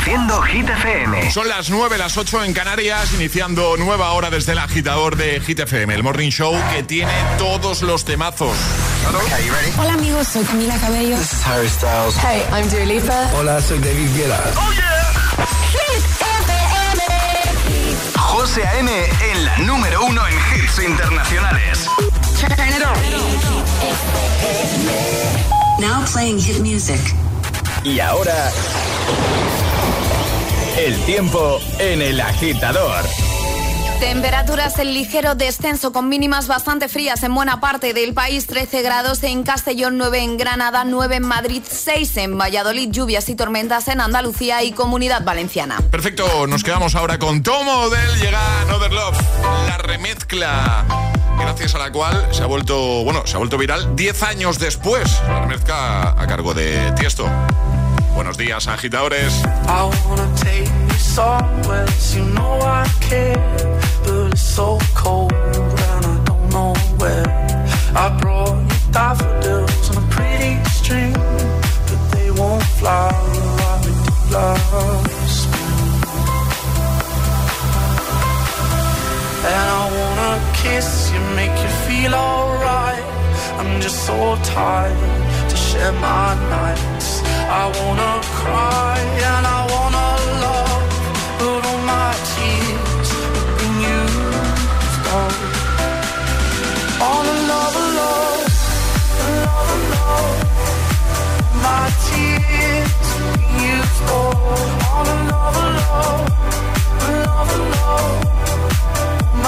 Hit FM. Son las 9, las 8 en Canarias, iniciando nueva hora desde el agitador de Hit FM, el morning show que tiene todos los temazos. Hola amigos, soy Camila Cabello. This is Harry Styles. Hey, I'm Dua Lipa. Hola, soy David Guetta. Oh yeah. Hit FM. José A.M. en la número uno en hits internacionales. Turn it on. Now playing hit music. Y ahora, el tiempo en el agitador. Temperaturas en ligero descenso con mínimas bastante frías en buena parte del país, 13 grados en Castellón, 9 en Granada, 9 en Madrid, 6 en Valladolid, lluvias y tormentas en Andalucía y Comunidad Valenciana. Perfecto, nos quedamos ahora con Tomo del Llega Another Love, la remezcla gracias a la cual se ha vuelto, bueno, se ha vuelto viral 10 años después, la remezcla a cargo de Tiesto. Buenos días, agitadores. And I wanna kiss you, make you feel alright. I'm just so tired to share my nights. I wanna cry and I wanna love, but all my tears have been used up. On another love, another love. My tears have been used up. On another love, another love.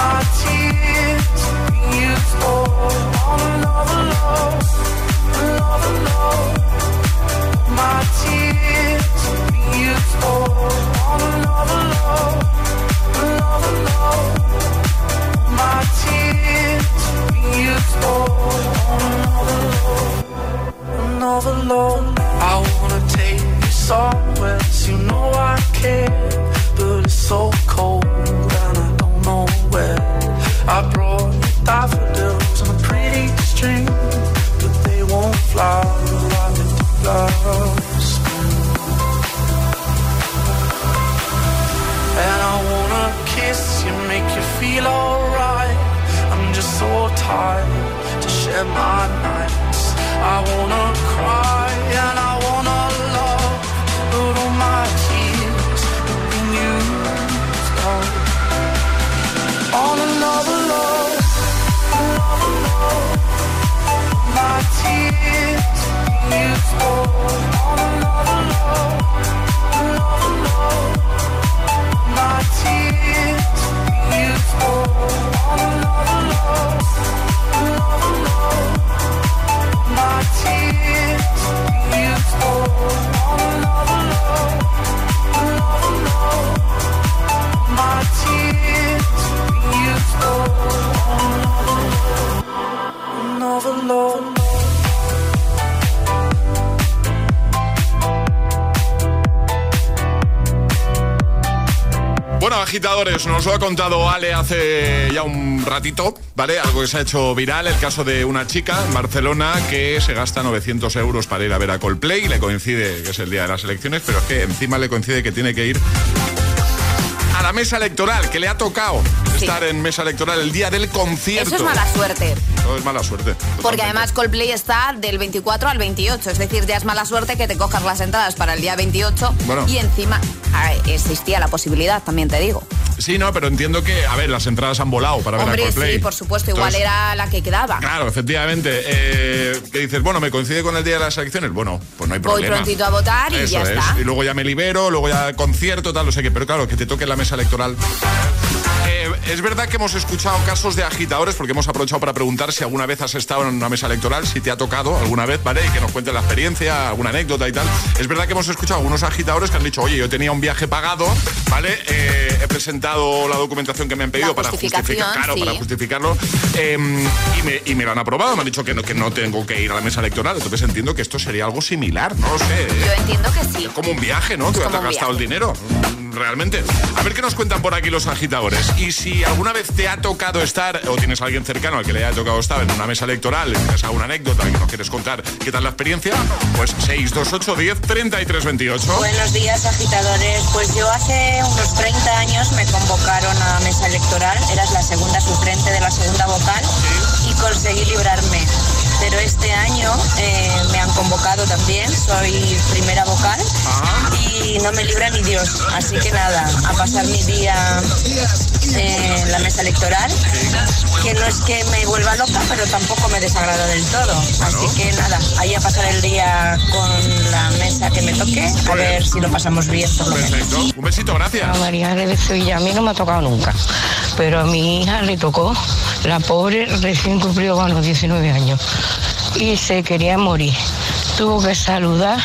My tears have been used up. On another love, nos lo ha contado Ale hace ya un ratito, ¿vale? Algo que se ha hecho viral, el caso de una chica en Barcelona que se gasta 900 euros para ir a ver a Coldplay, le coincide que es el día de las elecciones, pero es que encima le coincide que tiene que ir a la mesa electoral, que le ha tocado Sí. estar en mesa electoral el día del concierto. Eso es mala suerte. No es mala suerte. Porque además Coldplay está del 24 al 28, es decir, ya es mala suerte que te cojas las entradas para el día 28 Bueno. y encima existía la posibilidad, también te digo. Sí, no, pero entiendo que, a ver, las entradas han volado para ver a Coldplay. sí, por supuesto, igual Entonces, era la que quedaba. Claro, efectivamente. Eh, que dices, bueno, me coincide con el día de las elecciones. Bueno, pues no hay Voy problema. prontito a votar y Eso ya es. está. Y luego ya me libero, luego ya concierto, tal, no sé qué. Pero claro, que te toque la mesa electoral. Eh, es verdad que hemos escuchado casos de agitadores, porque hemos aprovechado para preguntar si alguna vez has estado en una mesa electoral, si te ha tocado alguna vez, ¿vale? Y que nos cuentes la experiencia, alguna anécdota y tal. Es verdad que hemos escuchado algunos agitadores que han dicho, oye, yo tenía un viaje pagado, ¿vale? Eh, he presentado la documentación que me han pedido para justificar, claro, sí. para justificarlo. eh, y, me, y me lo han aprobado, me han dicho que no, que no tengo que ir a la mesa electoral. Entonces entiendo que esto sería algo similar, no lo sé. Yo entiendo que sí. Es como un viaje, ¿no? Que te has gastado el dinero. Realmente. A ver qué nos cuentan por aquí los agitadores. Y si alguna vez te ha tocado estar, o tienes a alguien cercano al que le haya tocado estar en una mesa electoral, tienes alguna anécdota que nos quieres contar, ¿qué tal la experiencia? Pues 628 10 33 28. Buenos días, agitadores. Pues yo hace unos 30 años me convocaron a mesa electoral. Eras la segunda suplente de la segunda vocal y conseguí librarme pero este año eh, me han convocado también, soy primera vocal y no me libra ni Dios. Así que nada, a pasar mi día en la mesa electoral, que no es que me vuelva loca, pero tampoco me desagrada del todo. Así que nada, ahí a pasar el día con la mesa que me toque, a ver si lo pasamos bien por lo Perfecto. Un besito, gracias. A María de Sevilla, a mí no me ha tocado nunca, pero a mi hija le tocó, la pobre recién cumplió los 19 años y se quería morir. Tuvo que saludar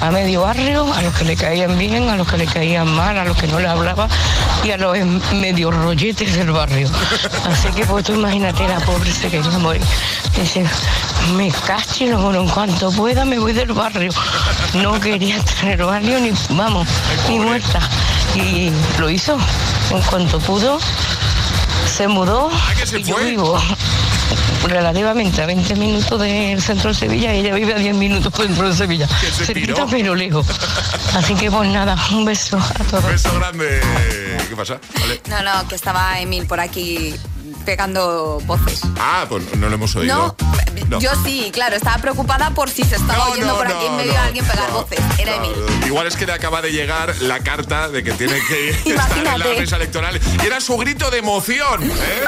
a medio barrio, a los que le caían bien, a los que le caían mal, a los que no le hablaba y a los en- medio rolletes del barrio. Así que pues tú imagínate, la pobre se quería morir. Dice, me cacho en en cuanto pueda me voy del barrio. No quería estar en el barrio ni, vamos, ni muerta. Y lo hizo. En cuanto pudo, se mudó que se y yo vivo relativamente a 20 minutos del centro de Sevilla y ella vive a 10 minutos dentro de Sevilla. Se Cerquita pero lejos. Así que pues nada, un beso a todos. Beso grande. ¿Qué pasa? Vale. No, no, que estaba Emil por aquí pegando voces. Ah, pues no lo hemos oído. No, No. yo sí, claro, estaba preocupada por si se estaba No, oyendo no, por aquí no, en medio no, alguien pegar no, voces. Era no, Emil. no. Igual es que le acaba de llegar la carta de que tiene que estar en la mesa electoral. Y era su grito de emoción. ¿eh?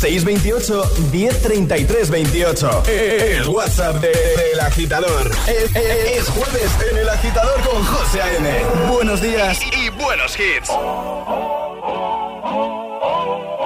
628 1033 28. El WhatsApp de- del agitador. Es, es- es jueves en el agitador con José A.M. Buenos días y buenos hits. If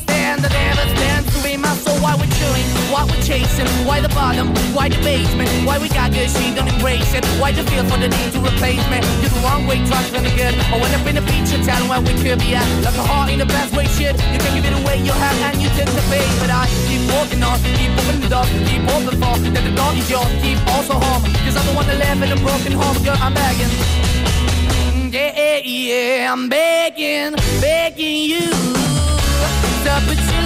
to be my soul. Why we're chilling, why we're chasing, why the bottom, why the basement, why we got good, she don't embrace it. Why the feel for the need to replace me? You're the wrong way, trying to good. I went up in the feature town where we could be at. Like a heart in the best way, shit. You can give it away, you have, and you take the bait. But I keep walking on, keep opening the door, keep open for that the door is yours, keep also home. Cause I'm the one that live in a broken home, girl, I'm begging. Yeah, yeah, I'm begging, begging you to put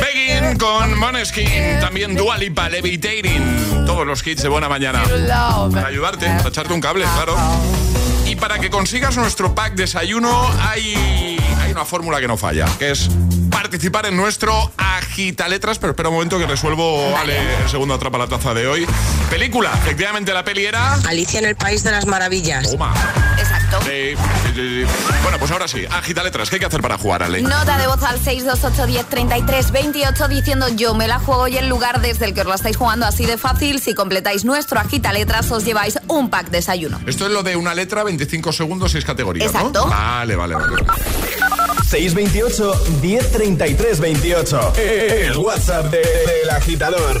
Begging con Moneskin, también Dua Lipa, Levitating, todos los hits de buena mañana. Para ayudarte, para echarte un cable, claro. Y para que consigas nuestro pack desayuno hay, hay una fórmula que no falla, que es participar en nuestro agita letras, pero espera un momento que resuelvo, vale, el segundo atrapa la taza de hoy. Película, efectivamente la peli era... Alicia en el País de las Maravillas. Toma. Exacto. Sí, sí, sí, sí. Bueno, pues ahora sí, agita letras, ¿qué hay que hacer para jugar, Ale? Nota de voz al 628103328 diciendo yo me la juego y el lugar desde el que os la estáis jugando así de fácil. Si completáis nuestro agita letras os lleváis un pack desayuno. Esto es lo de una letra, 25 segundos, 6 categorías, ¿no? Exacto. Vale, vale, vale. 628 1033 28. El WhatsApp de- del agitador.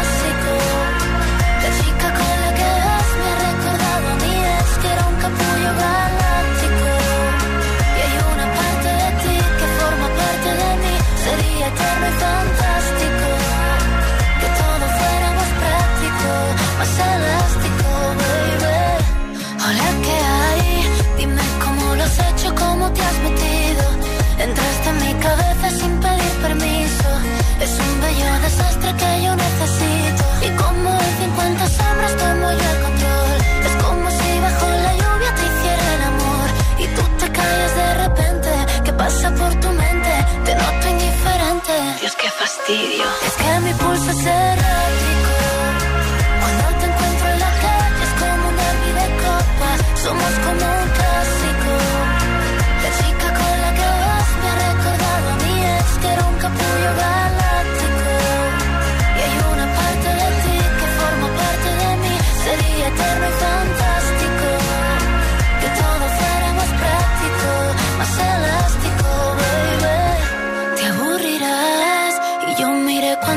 Eterno y fantástico. Que todo fuera más práctico, más elástico, baby. Hola, ¿qué hay? Dime cómo lo has hecho, cómo te has metido. Entraste en mi cabeza sin pedir permiso. Es un bello desastre que yo necesito. Y como en 50 sombras tomo yo el control. Es como si bajo la lluvia te hiciera el amor. Y tú te callas de repente. ¿Qué pasa por tu Dios, qué fastidio. Es que mi pulso es errático. Cuando te encuentro en la calle es como una vida de copas. Somos como un clásico. La chica con la que vas me ha recordado a mí es que era un capullo galáctico. Y hay una parte de ti que forma parte de mí. Sería eterno y fantástico. Que todo fuera más práctico, más elástico,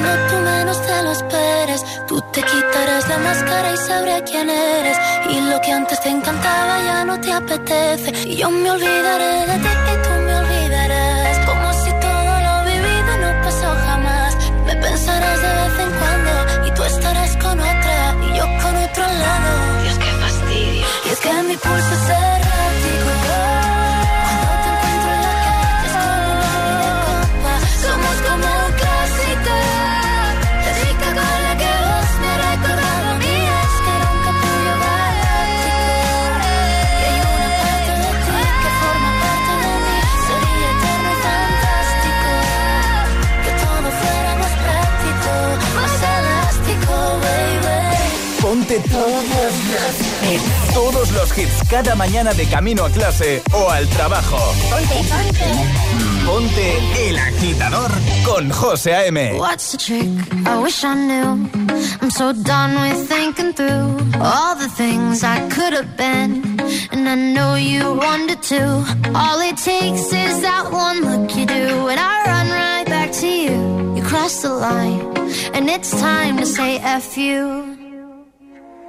cuando tú menos te lo esperes. Tú te quitarás la máscara y sabré quién eres. Y lo que antes te encantaba ya no te apetece. Y yo me olvidaré de ti y tú me olvidarás. Como si todo lo vivido no pasó jamás. Me pensarás de vez en cuando y tú estarás con otra y yo con otro lado. Dios, qué fastidio. Y es que mi pulso es Todos los hits. Todos los hits cada mañana de camino a clase o al trabajo. Ponte, ponte. Ponte el agitador con José A.M. What's the trick? I wish I knew. I'm so done with thinking through all the things I could have been. And I know you wanted to. All it takes is that one look you do, and I run right back to you. You cross the line, and it's time to say F you.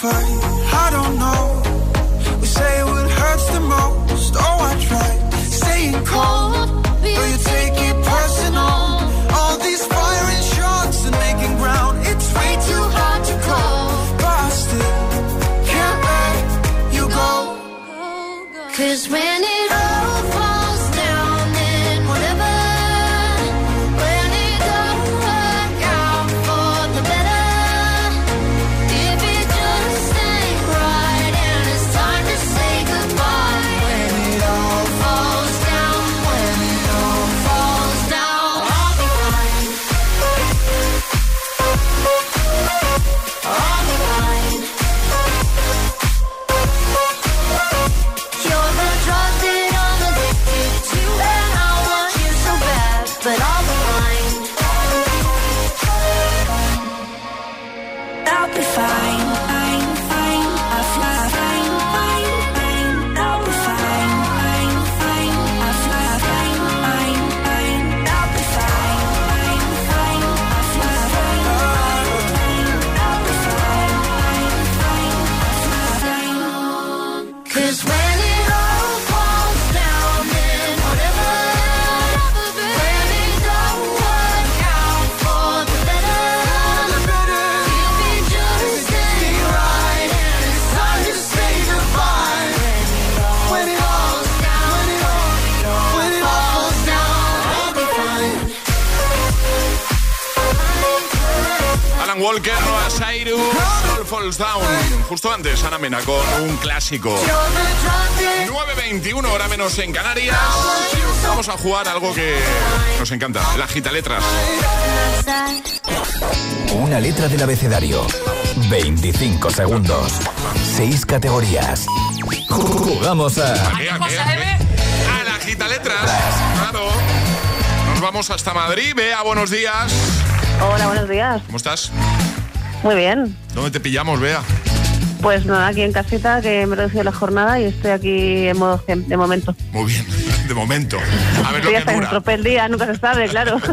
fight? I don't know. We say what hurts the most. Oh, I tried staying cold, but you take it personal. All these firing shots and making ground. It's way too hard to call, still can't let you go. Cause when it Justo antes, Ana Mena con un clásico. 9.21, hora menos en Canarias. Vamos a jugar algo que nos encanta, la gita letras. Una letra del abecedario. 25 segundos. 6 categorías. Jugamos a. ¿Qué, a qué, a qué? A la gita letras. Claro. Nos vamos hasta Madrid. Bea, buenos días. Hola, buenos días. ¿Cómo estás? Muy bien. ¿Dónde te pillamos, Bea? Pues nada, aquí en casita que me he reducido la jornada y estoy aquí en modo gem, de momento. Muy bien, de momento. A ver lo Estoy que dura. el día, nunca se sabe, claro.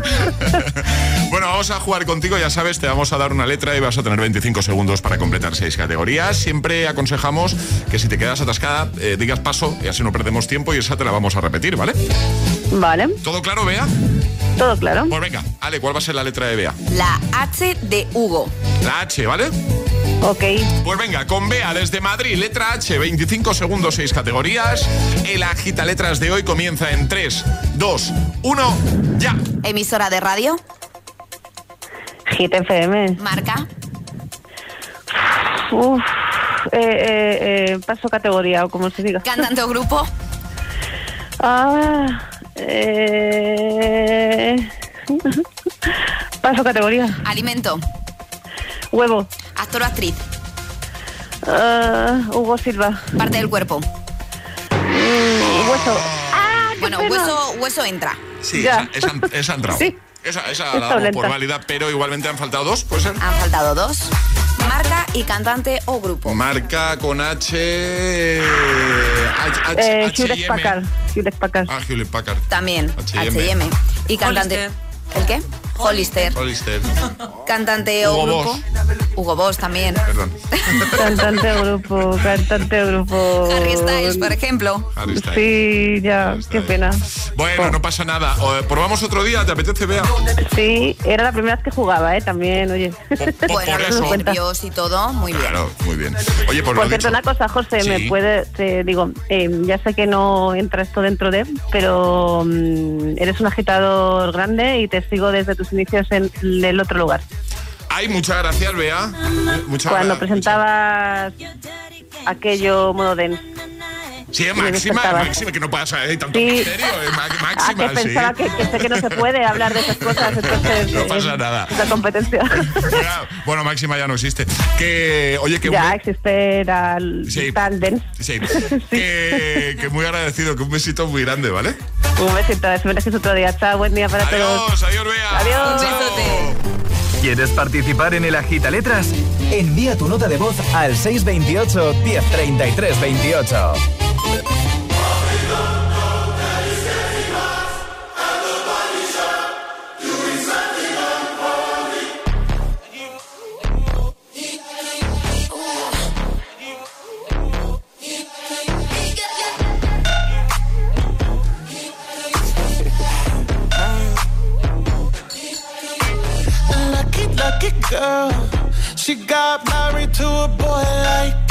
Bueno, vamos a jugar contigo, ya sabes, te vamos a dar una letra y vas a tener 25 segundos para completar seis categorías. Siempre aconsejamos que si te quedas atascada, eh, digas paso y así no perdemos tiempo y esa te la vamos a repetir, ¿vale? vale, ¿Todo claro, Bea? todo claro. Pues venga, Ale, ¿cuál va a ser la letra de Bea? La H de Hugo. La H, ¿vale? Ok, Pues venga, con Bea desde Madrid, letra H, 25 segundos, seis categorías. El agita letras de hoy comienza en 3, 2, 1, ya. Emisora de radio. Hit FM. Marca. Uf, eh, eh, eh, paso categoría o como se diga. Cantante o grupo. Ah, eh, paso categoría. Alimento. Huevo. Actor o actriz. Ah, Hugo Silva. Parte del cuerpo. Mm, hueso. Ah, Bueno, pena. hueso, hueso entra. Sí, Ya. esa, esa, esa ha entrado. Sí. Esa, esa la damos por válida, pero igualmente han faltado dos, ¿puede ser? Han faltado dos. Marca y cantante o grupo. Marca con H. H, H, Eh, H&M. Hewlett Packard. Hewlett Packard. Ah, Hewlett Packard. También. H&M. Y cantante. ¿El qué? Hollister. Hollister. Cantante o Hugo grupo. Boss. Hugo Boss también. Perdón. Cantante de grupo, cantante de grupo. Harry Styles, por ejemplo. Harry Styles. Sí, ya, Harry qué pena. Bueno, no pasa nada. O, probamos otro día, ¿te apetece, Bea? Sí, era la primera vez que jugaba, ¿eh? También, oye. Por, Bueno, por los eso. nervios y todo, muy bien. Claro, muy bien. Oye, Por lo cierto, dicho. una cosa, José, Sí. me puede, te digo, eh, ya sé que no entra esto dentro de, pero mm, eres un agitador grande y te sigo desde inicios en el otro lugar. Ay, muchas gracias, Bea. Muchas Cuando gra- presentabas aquello modo dance. Sí, me Máxima, despertaba. Máxima, que no pasa eh, tanto Sí. misterio. eh, Ma- Ah, Máxima, que pensaba sí. que, que sé que no se puede hablar de esas cosas, entonces... No eh, pasa nada. La competencia. Ya, Bueno, Máxima ya no existe. Que, oye, que ya un- existe tal, Sí. tal dance. Sí, que, que muy agradecido, que un besito muy grande, ¿vale? Un besito, espero que es otro día. Chao, buen día para todos. Adiós, adiós, Bea. Adiós. Un besote. ¿Quieres participar en el Agita Letras? Envía tu nota de voz al 628 1033 28.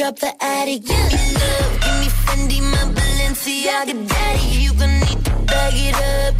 Drop the attic, me love, give me Fendi, my Balenciaga, daddy. You gon' need to bag it up,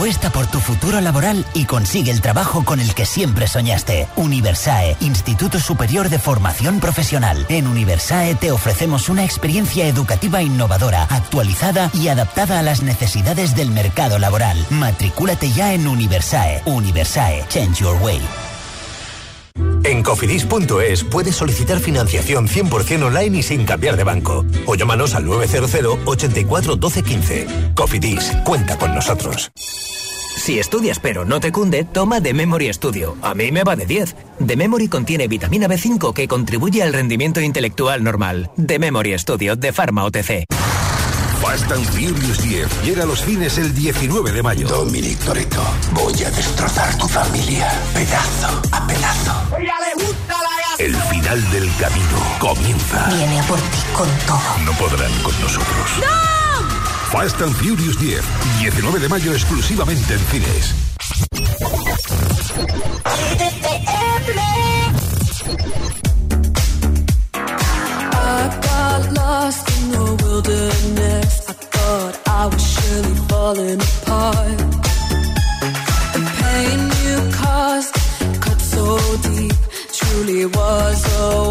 Apuesta por tu futuro laboral y consigue el trabajo con el que siempre soñaste. Universae, Instituto Superior de Formación Profesional. En Universae te ofrecemos una experiencia educativa innovadora, actualizada y adaptada a las necesidades del mercado laboral. Matricúlate ya en Universae. Universae, Change Your Way. En cofidis.es puedes solicitar financiación 100% online y sin cambiar de banco. O llámanos al 900 84 12 15. Cofidis, cuenta con nosotros. Si estudias pero no te cunde, toma The Memory Studio. A mí me va de 10. The Memory contiene vitamina B5 que contribuye al rendimiento intelectual normal. The Memory Studio de Pharma OTC. Fast and Furious 10 llega a los cines el 19 de mayo. Dominic Toretto, voy a destrozar tu familia, pedazo a pedazo. El final del camino comienza. Viene a por ti con todo. No podrán con nosotros. Fast and Furious 10, 19 de mayo exclusivamente en cines. You truly was a.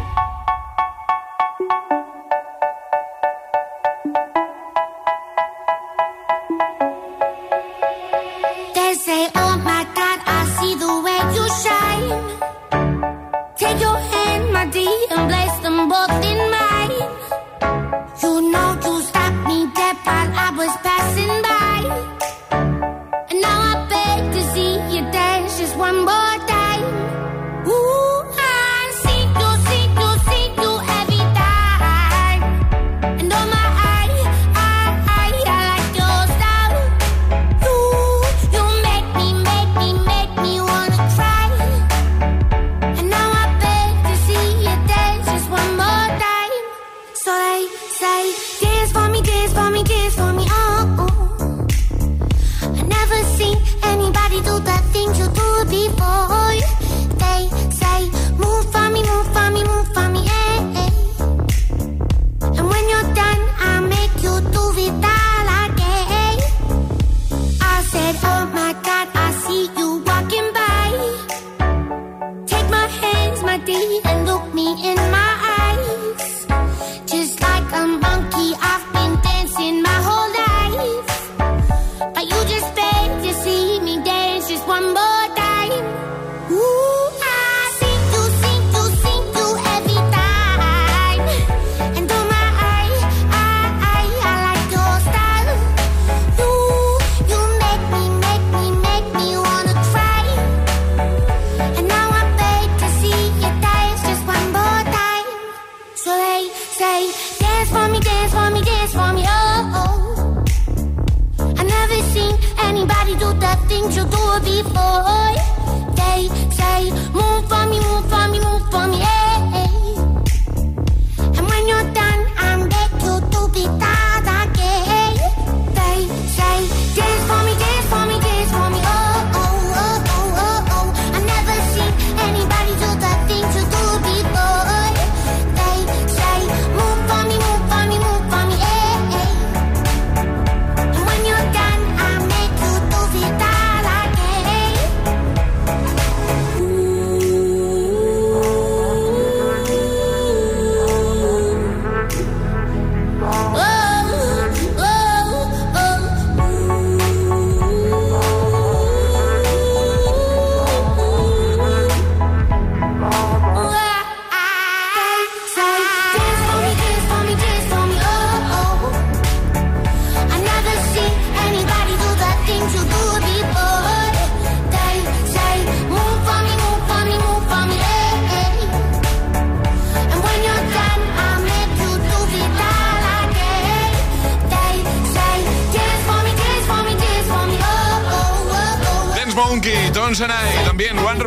Before.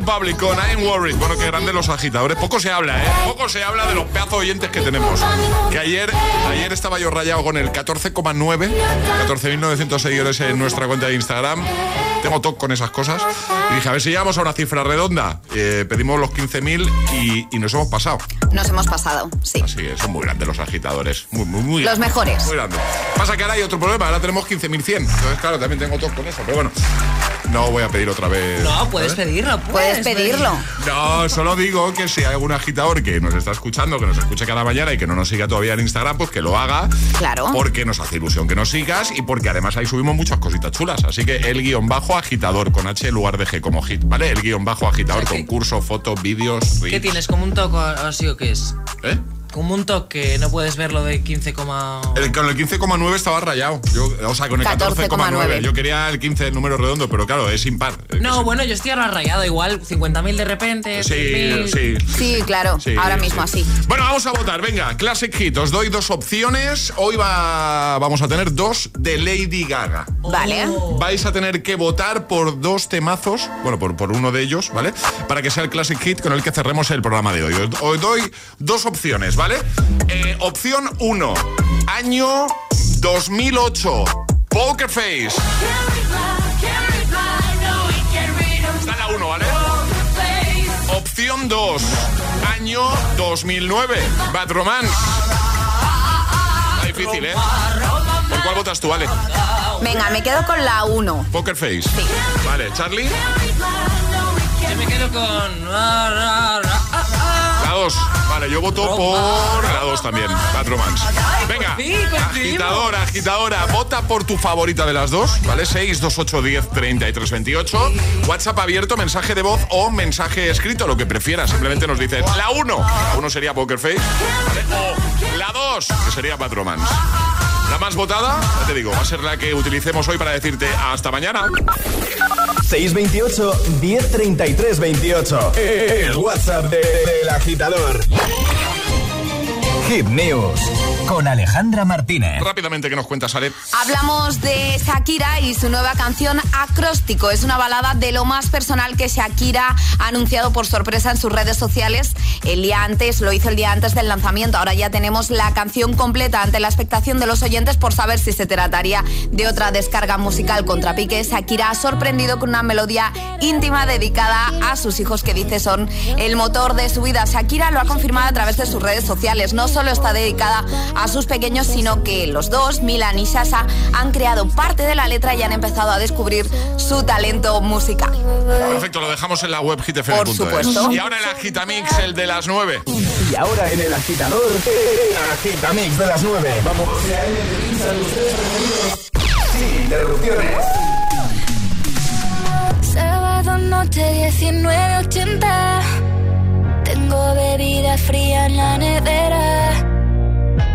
Republic con I'm Worried. Bueno, que grande los agitadores. Poco se habla, ¿eh? Poco se habla de los pedazos oyentes que tenemos. Que ayer, ayer estaba yo rayado con el 14,9, 14.900 seguidores en nuestra cuenta de Instagram. Tengo toque con esas cosas. Y dije, a ver si llegamos a una cifra redonda. Eh, pedimos los 15.000 y, y nos hemos pasado. Nos hemos pasado, sí. Así es, son muy grandes los agitadores. Muy, muy, muy Los grandes, mejores. Muy grandes. Pasa que ahora hay otro problema, ahora tenemos 15.100. Entonces, claro, también tengo toque con eso. Pero bueno, no voy a pedir otra vez. No, puedes ¿sabes? pedirlo. Puedes pedirlo. No, solo digo que si hay algún agitador que nos está escuchando, que nos escuche cada mañana y que no nos siga todavía en Instagram, pues que lo haga. Claro. Porque nos hace ilusión que nos sigas y porque además ahí subimos muchas cositas chulas. Así que el guion bajo agitador con H en lugar de G como hit, ¿vale? El guion bajo agitador, concurso, fotos, vídeos. ¿Qué tienes? ¿Como un toque así o qué es? ¿Eh? Como un toque que no puedes verlo de 15, El, con el 15,9 estaba rayado. Yo, o sea, con el 14,9. 14,9. Yo quería el 15 el número redondo, pero claro, es impar. No, bueno, yo estoy ahora rayado igual, 50.000 de repente. Sí, 100.000. sí. Sí, claro, Sí, ahora sí. mismo así. Bueno, vamos a votar. Venga, Classic Hit. Os doy dos opciones. Hoy va, vamos a tener dos de Lady Gaga. Vale. Vais a tener que votar por dos temazos, bueno, por, por uno de ellos, ¿vale? Para que sea el Classic Hit con el que cerremos el programa de hoy. Os doy dos opciones, ¿vale? Eh, opción 1, año 2008, Poker Face. Está la 1, ¿vale? Opción 2, año 2009, Bad Romance. difícil, ¿eh? ¿Por cuál votas tú, vale? Venga, me quedo con la 1. Poker Face. Vale, Charlie. Yo me quedo con. La 2. Vale, yo voto por la 2 también. Bad Romance. Venga, agitadora, agitadora, vota por tu favorita de las dos, ¿vale? 6, 2, 8, 10, 33, 28. WhatsApp abierto, mensaje de voz o mensaje escrito, lo que prefieras. Simplemente nos dices la 1. La 1 sería Poker Face. ¿vale? O la 2, que sería Bad Romance. La más votada, ya te digo, va a ser la que utilicemos hoy para decirte hasta mañana. 628 1033 28. El WhatsApp de- del agitador. Hit News con Alejandra Martínez. Rápidamente, que nos cuentas, Ale? Hablamos de Shakira y su nueva canción Acróstico. Es una balada de lo más personal que Shakira ha anunciado por sorpresa en sus redes sociales. El día antes, lo hizo el día antes del lanzamiento. Ahora ya tenemos la canción completa ante la expectación de los oyentes por saber si se trataría de otra descarga musical contra pique. Shakira ha sorprendido con una melodía íntima dedicada a sus hijos que dice son el motor de su vida. Shakira lo ha confirmado a través de sus redes sociales. No solo está dedicada a sus pequeños, sino que los dos, Milan y Sasa, han creado parte de la letra y han empezado a descubrir su talento musical. Perfecto, lo dejamos en la web hitfm.es. Por supuesto. Y ahora el agitamix, el de las 9. Y ahora en el agitador, el agitamix de las 9. Vamos. Sin interrupciones. Sábado noche 19.80 Tengo bebida fría en la nevera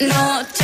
Noche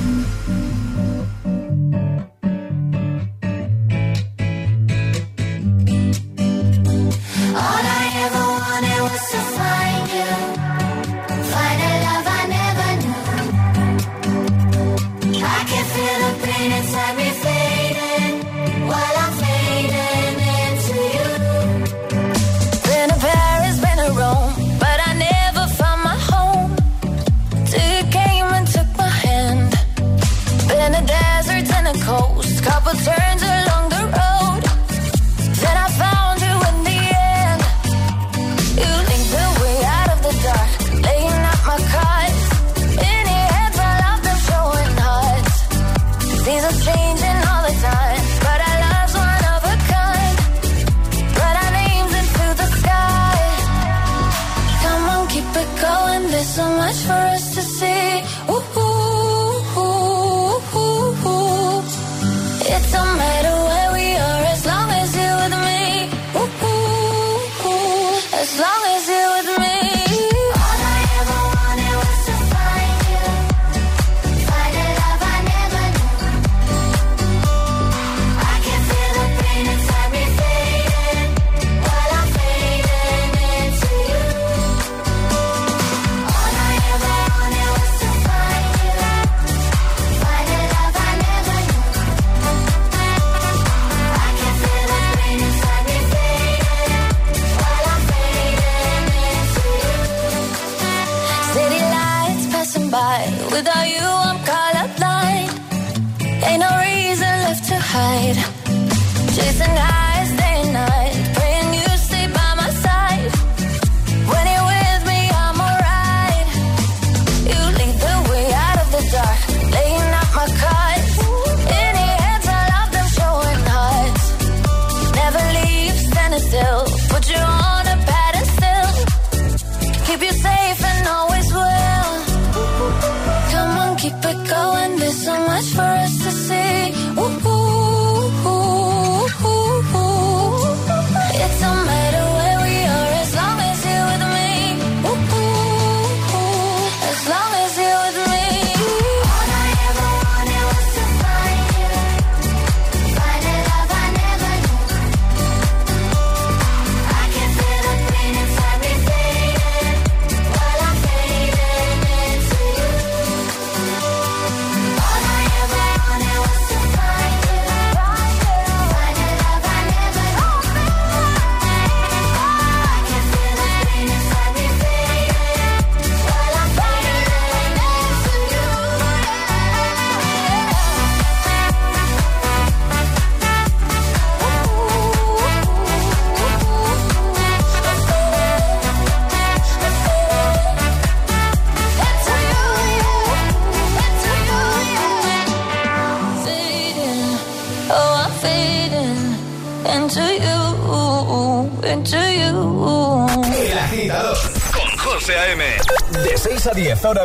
Listen I.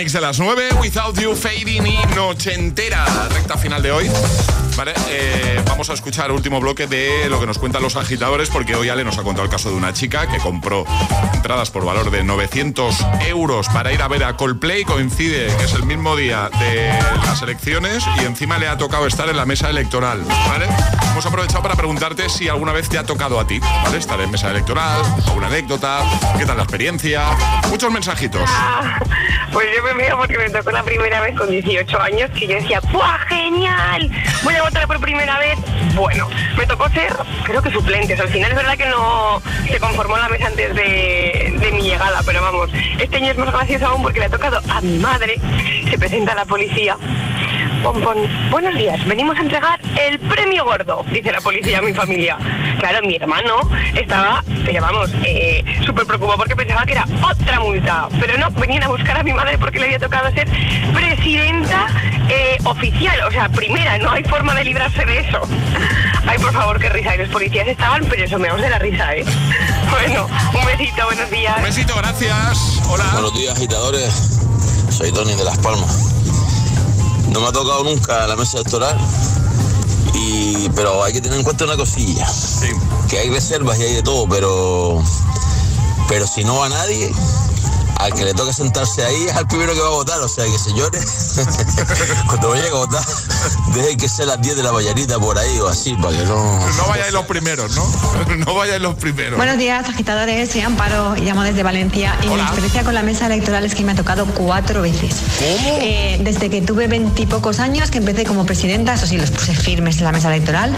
Agitamix de las 9, Without You, Fading y Noche Entera, recta final de hoy. Eh, vamos a escuchar último bloque de lo que nos cuentan los agitadores, porque hoy Ale nos ha contado el caso de una chica que compró entradas por valor de 900 euros para ir a ver a Coldplay. Coincide que es el mismo día de las elecciones y encima le ha tocado estar en la mesa electoral. Hemos aprovechado para preguntarte si alguna vez te ha tocado a ti, ¿vale? Estar en mesa electoral, alguna anécdota, qué tal la experiencia. Muchos mensajitos. Ah, pues yo me miro porque me tocó la primera vez con 18 años que yo decía, ¡buah, genial! Voy por primera vez. Bueno, me tocó ser, creo que suplentes. Al final es verdad que no se conformó la mesa antes de, de mi llegada, pero vamos, este año es más gracioso aún porque le ha tocado a mi madre, se presenta a la policía. Pon, pon, buenos días, venimos a entregar el premio gordo, dice la policía a mi familia. Claro, mi hermano estaba, pero vamos, eh, súper preocupado porque pensaba que era otra multa. Pero no, venían a buscar a mi madre porque le había tocado ser presidenta eh, oficial, o sea, primera, no hay forma de librarse de eso. Ay, por favor, qué risa. Y los policías estaban, pero eso me de la risa, ¿eh? Bueno, un besito, buenos días. Un besito, gracias. Hola. Buenos días, agitadores. Soy Tony de Las Palmas. No me ha tocado nunca la mesa electoral, y, pero hay que tener en cuenta una cosilla. Que hay reservas y hay de todo, pero, pero si no va nadie, al que le toque sentarse ahí es al primero que va a votar. O sea que señores, cuando vaya a votar, dejen que sea las 10 de la vallarita por ahí o así, para que no... No vayáis los primeros, ¿no? No vayáis los primeros. Buenos días, agitadores. Soy Amparo y llamo desde Valencia. Y mi experiencia con la mesa electoral es que me ha tocado cuatro veces. ¿Cómo? desde que tuve veintipocos años, que empecé como presidenta, eso sí, los puse firmes en la mesa electoral,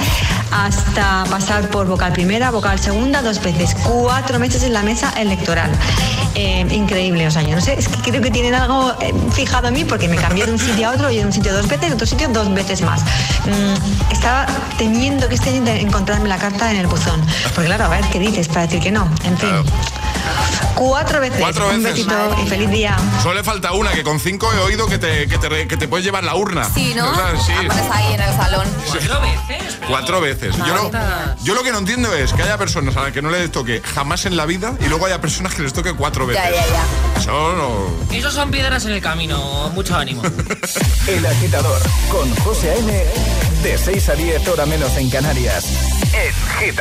hasta pasar por vocal primera, vocal segunda, dos veces. Cuatro meses en la mesa electoral. Eh, increíble, o sea, yo no sé, es que creo que tienen algo eh, fijado en mí porque me cambié de un sitio a otro y en un sitio dos veces, en otro sitio dos veces más. Mm, estaba temiendo que este año de encontrarme la carta en el buzón. Porque claro, a ver qué dices para decir que no. En fin. Cuatro veces. Cuatro Un veces. besito y feliz día. Solo le falta una, que con cinco he oído que te, que te, que te puedes llevar la urna. Sí, ¿no? ¿Verdad? Sí. La pones ahí en el salón. ¿Cuatro veces? Cuatro veces. Yo lo, yo lo que no entiendo es que haya personas a las que no les toque jamás en la vida y luego haya personas que les toque cuatro veces. Ya, ya, ya. Eso no. Esos son piedras en el camino. Mucho ánimo. El agitador con José A.M. De 6 a 10 hora menos en Canarias. En Hit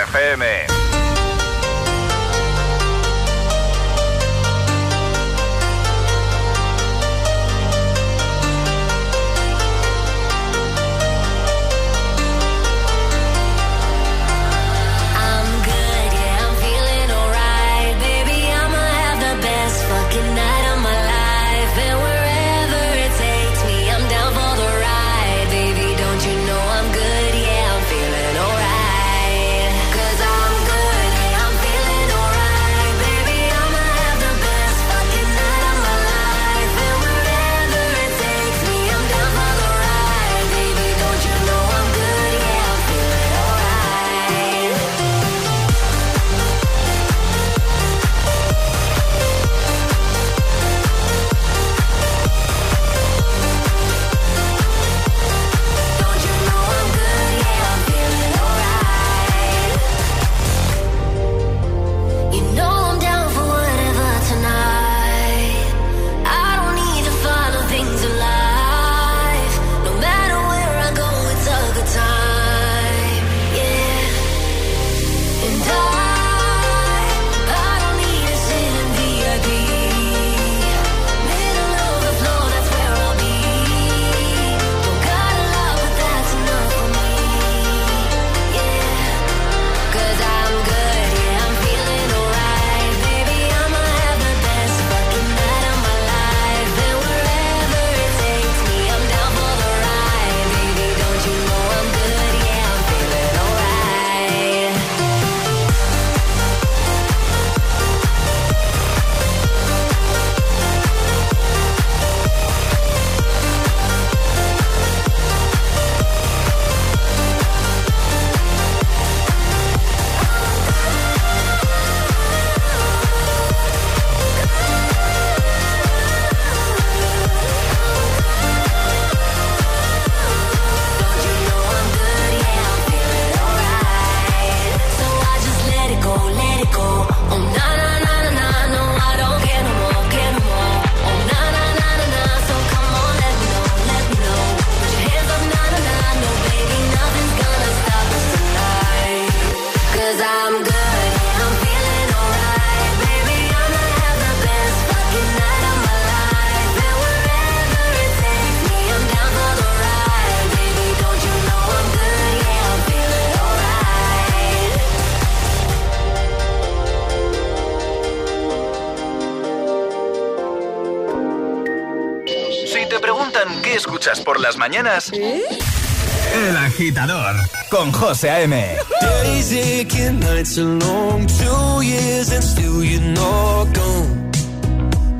por las mañanas? El agitador con José A.M. Days aching, nights are long, two years and still you're not gone.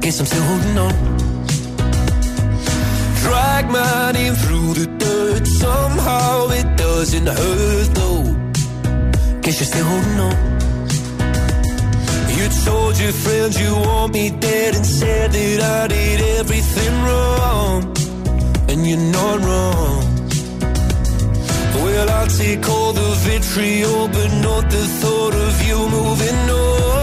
Guess I'm still holding on. Drag my name through the dirt, somehow it doesn't hurt though. Guess you're still holding on. You told your friends you want me dead and said that I did everything wrong. And you're not wrong. Well, I'll take all the vitriol, but not the thought of you moving on.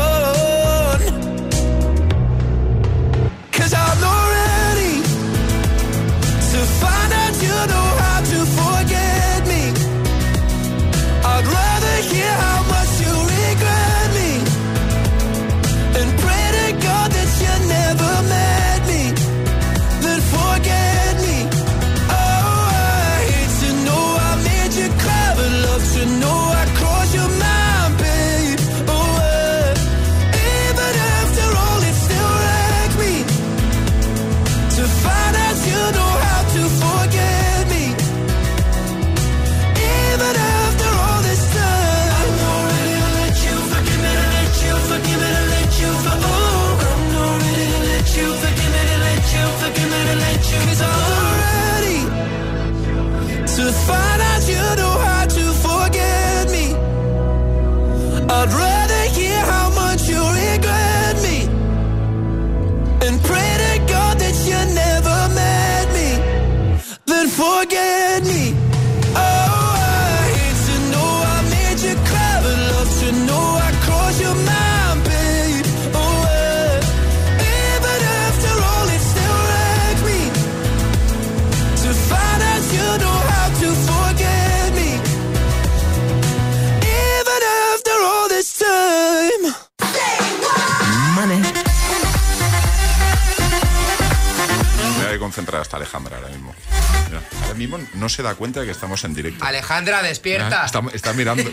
No se da cuenta de que estamos en directo. Alejandra, despierta. Ah, Está, está mirando.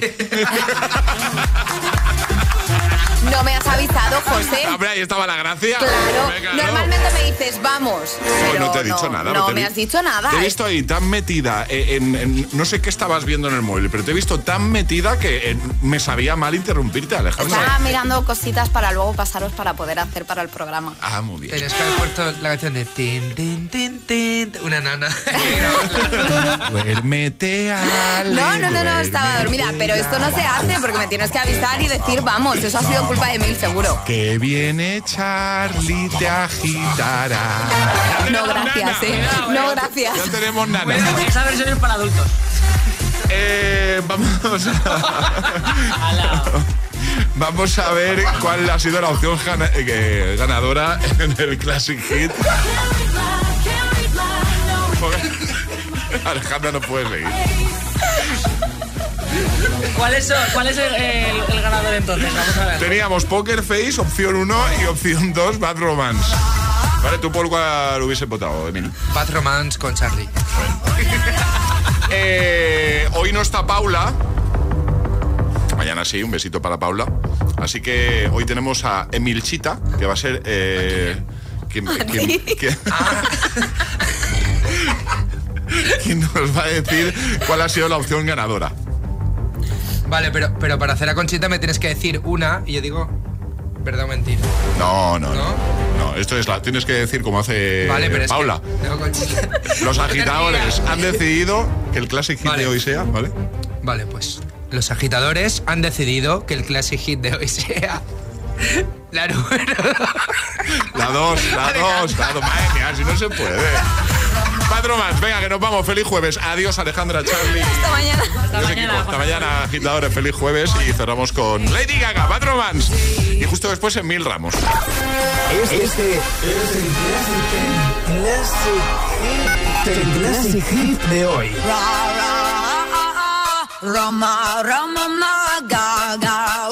No me has avisado, José. Hombre, ahí estaba la gracia. Claro, Venga, no. normalmente me dices, vamos. Hoy pero no te he dicho nada. No me vi- has dicho nada. Te he visto ahí tan metida en, en- No sé qué estabas viendo en el móvil, pero te he visto tan metida que eh, me sabía mal interrumpirte, Alejandra. Estaba mirando cositas para luego pasaros para poder hacer para el programa. Ah, muy bien. Tenías que haber puesto la canción de tin, tin, tin, tin, una nana. Duérmete, Ale, No, no, no, no, estaba dormida, pero esto no se hace porque me tienes que avisar y decir, vamos, eso ha sido culpa de Seguro. Que viene Charlie, te agitará. No, gracias, eh. No, gracias. Ya tenemos nana. Bueno, esa versión es para adultos. Eh, vamos a... Vamos a ver cuál ha sido la opción eh, ganadora en el Classic Hit. Alejandra no puede seguir. ¿Cuál es, cuál es el, el- el ganador entonces? Vamos a ver. Teníamos Poker Face, opción 1 y opción 2, Bad Romance. Vale, ¿tú por cuál hubiese votado, Emil? Bad Romance con Charlie. Eh, hoy no está Paula. Mañana sí, un besito para Paula. Así que hoy tenemos a Emilchita, que va a ser... eh, quien nos va a decir cuál ha sido la opción ganadora. Vale, pero, pero para hacer a Conchita me tienes que decir una y yo digo verdad o mentira. No, no, no. No, esto es la. Tienes que decir como hace Vale, pero es que- Paula. No, Conchita. Los agitadores han decidido que el Classic Hit de hoy sea, ¿vale? Vale, pues los agitadores han decidido que el classic hit de hoy sea la número La 2, la 2, la 2. Madre mía, si no se puede. Cuatro más, venga, que nos vamos. Feliz jueves. Adiós, Alejandra, Charlie. Hasta mañana. Adiós, equipo. Hasta mañana, agitadores. Feliz jueves. Y cerramos con Lady Gaga, Cuatro Mans. Y justo después en Mil Ramos. Este es el Classic, Hit de hoy. Roma, Roma, ma, gaga,